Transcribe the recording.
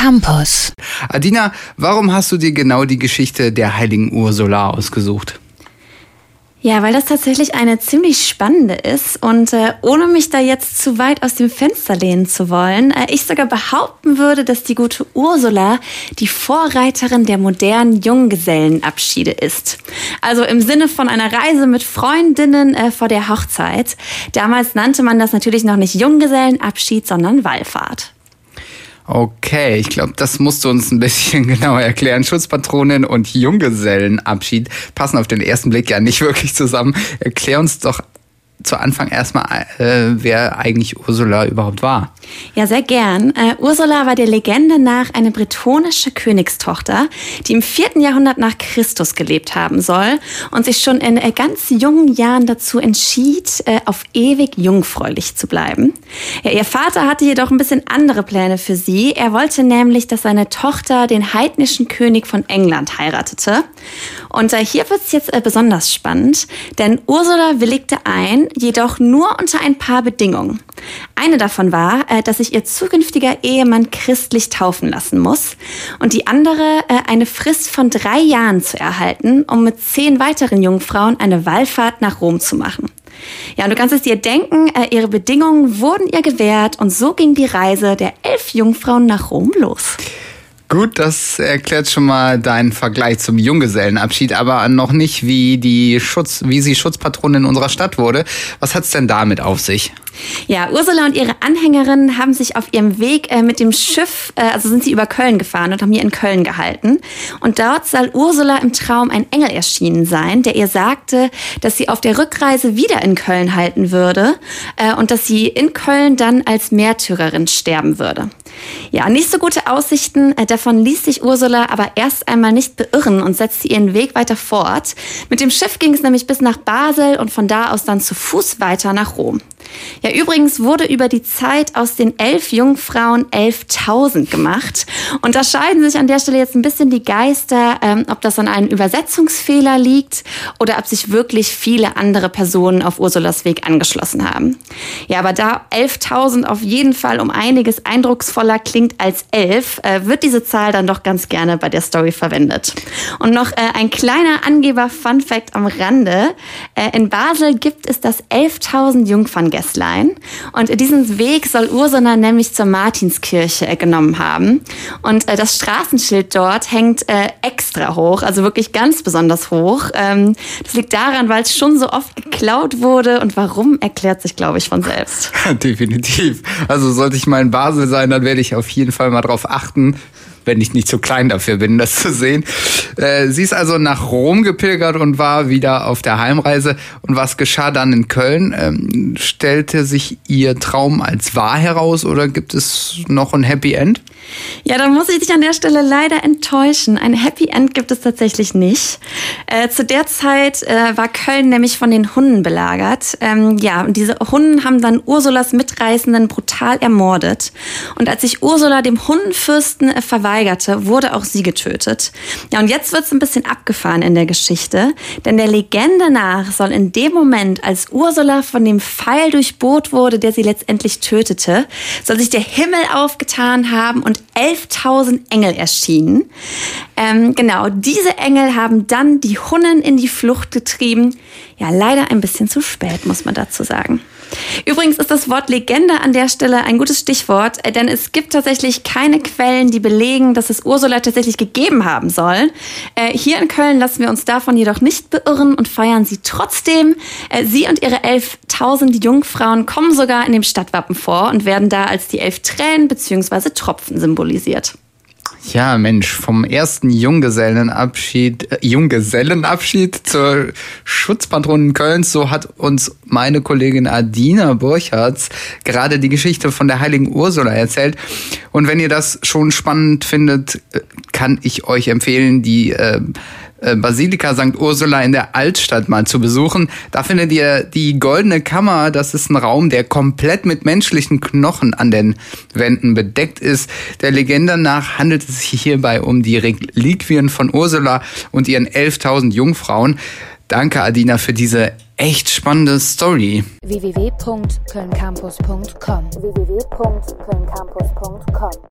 Campus. Adina, warum hast du dir genau die Geschichte der heiligen Ursula ausgesucht? Ja, weil das tatsächlich eine ziemlich spannende ist und äh, ohne mich da jetzt zu weit aus dem Fenster lehnen zu wollen, äh, ich sogar behaupten würde, dass die gute Ursula die Vorreiterin der modernen Junggesellenabschiede ist. Also im Sinne von einer Reise mit Freundinnen äh, vor der Hochzeit. Damals nannte man das natürlich noch nicht Junggesellenabschied, sondern Wallfahrt. Okay, ich glaube, das musst du uns ein bisschen genauer erklären. Schutzpatronin und Junggesellenabschied passen auf den ersten Blick ja nicht wirklich zusammen. Erklär uns doch zu Anfang erstmal, äh, wer eigentlich Ursula überhaupt war. Ja, sehr gern. Äh, Ursula war der Legende nach eine bretonische Königstochter, die im vierten Jahrhundert nach Christus gelebt haben soll und sich schon in äh, ganz jungen Jahren dazu entschied, äh, auf ewig jungfräulich zu bleiben. Ja, ihr Vater hatte jedoch ein bisschen andere Pläne für sie. Er wollte nämlich, dass seine Tochter den heidnischen König von England heiratete. Und äh, hier wird es jetzt äh, besonders spannend, denn Ursula willigte ein, jedoch nur unter ein paar Bedingungen. Eine davon war, äh, dass sich ihr zukünftiger Ehemann christlich taufen lassen muss und die andere äh, eine Frist von drei Jahren zu erhalten, um mit zehn weiteren Jungfrauen eine Wallfahrt nach Rom zu machen. Ja, und du kannst es dir denken, äh, ihre Bedingungen wurden ihr gewährt und so ging die Reise der elf Jungfrauen nach Rom los. Gut, das erklärt schon mal deinen Vergleich zum Junggesellenabschied, aber noch nicht, wie die Schutz, wie sie Schutzpatronin unserer Stadt wurde. Was hat's denn damit auf sich? Ja, Ursula und ihre Anhängerinnen haben sich auf ihrem Weg äh, mit dem Schiff, äh, also sind sie über Köln gefahren und haben hier in Köln gehalten. Und dort soll Ursula im Traum ein Engel erschienen sein, der ihr sagte, dass sie auf der Rückreise wieder in Köln halten würde äh, und dass sie in Köln dann als Märtyrerin sterben würde. Ja, nicht so gute Aussichten. Äh, davon ließ sich Ursula aber erst einmal nicht beirren und setzte ihren Weg weiter fort. Mit dem Schiff ging es nämlich bis nach Basel und von da aus dann zu Fuß weiter nach Rom. Ja, übrigens wurde über die Zeit aus den elf Jungfrauen 11.000 gemacht. Und da scheiden sich an der Stelle jetzt ein bisschen die Geister, ähm, ob das an einem Übersetzungsfehler liegt oder ob sich wirklich viele andere Personen auf Ursulas Weg angeschlossen haben. Ja, aber da 11.000 auf jeden Fall um einiges eindrucksvoller klingt als 11, äh, wird diese Zahl dann doch ganz gerne bei der Story verwendet. Und noch äh, ein kleiner Angeber-Fun-Fact am Rande. Äh, in Basel gibt es das 11.000 Jungferngäste Gästlein. Und diesen Weg soll Ursula nämlich zur Martinskirche genommen haben. Und äh, das Straßenschild dort hängt äh, extra hoch, also wirklich ganz besonders hoch. Ähm, das liegt daran, weil es schon so oft geklaut wurde und warum erklärt sich, glaube ich, von selbst. Definitiv. Also sollte ich mal in Basel sein, dann werde ich auf jeden Fall mal drauf achten, wenn ich nicht zu klein dafür bin, das zu sehen. Äh, sie ist also nach Rom gepilgert und war wieder auf der Heimreise. Und was geschah dann in Köln? Ähm, stellte sich ihr Traum als wahr heraus oder gibt es noch ein Happy End? Ja, da muss ich dich an der Stelle leider enttäuschen. Ein Happy End gibt es tatsächlich nicht. Äh, zu der Zeit äh, war Köln nämlich von den Hunden belagert. Ähm, ja, und diese Hunden haben dann Ursulas Mitreißenden brutal ermordet. Und als sich Ursula dem Hundenfürsten äh, verweigerte, wurde auch sie getötet. Ja, und jetzt wird es ein bisschen abgefahren in der Geschichte, denn der Legende nach soll in dem Moment, als Ursula von dem Pfeil durchbohrt wurde, der sie letztendlich tötete, soll sich der Himmel aufgetan haben und 11.000 Engel erschienen. Ähm, genau, diese Engel haben dann die Hunnen in die Flucht getrieben. Ja, leider ein bisschen zu spät, muss man dazu sagen. Übrigens ist das Wort Legende an der Stelle ein gutes Stichwort, äh, denn es gibt tatsächlich keine Quellen, die belegen, dass es Ursula tatsächlich gegeben haben soll. Äh, hier in Köln lassen wir uns davon jedoch nicht beirren und feiern sie trotzdem. Äh, sie und ihre 11.000 Jungfrauen kommen sogar in dem Stadtwappen vor und werden da als die elf Tränen bzw. Tropfen symbolisiert. Ja, Mensch, vom ersten Junggesellenabschied, äh, Junggesellenabschied zur Schutzpatronin Kölns, so hat uns meine Kollegin Adina Burchards gerade die Geschichte von der heiligen Ursula erzählt. Und wenn ihr das schon spannend findet, äh, kann ich euch empfehlen, die äh, Basilika St. Ursula in der Altstadt mal zu besuchen. Da findet ihr die Goldene Kammer. Das ist ein Raum, der komplett mit menschlichen Knochen an den Wänden bedeckt ist. Der Legende nach handelt es sich hierbei um die Reliquien von Ursula und ihren 11.000 Jungfrauen. Danke, Adina, für diese echt spannende Story. www.kölncampus.com www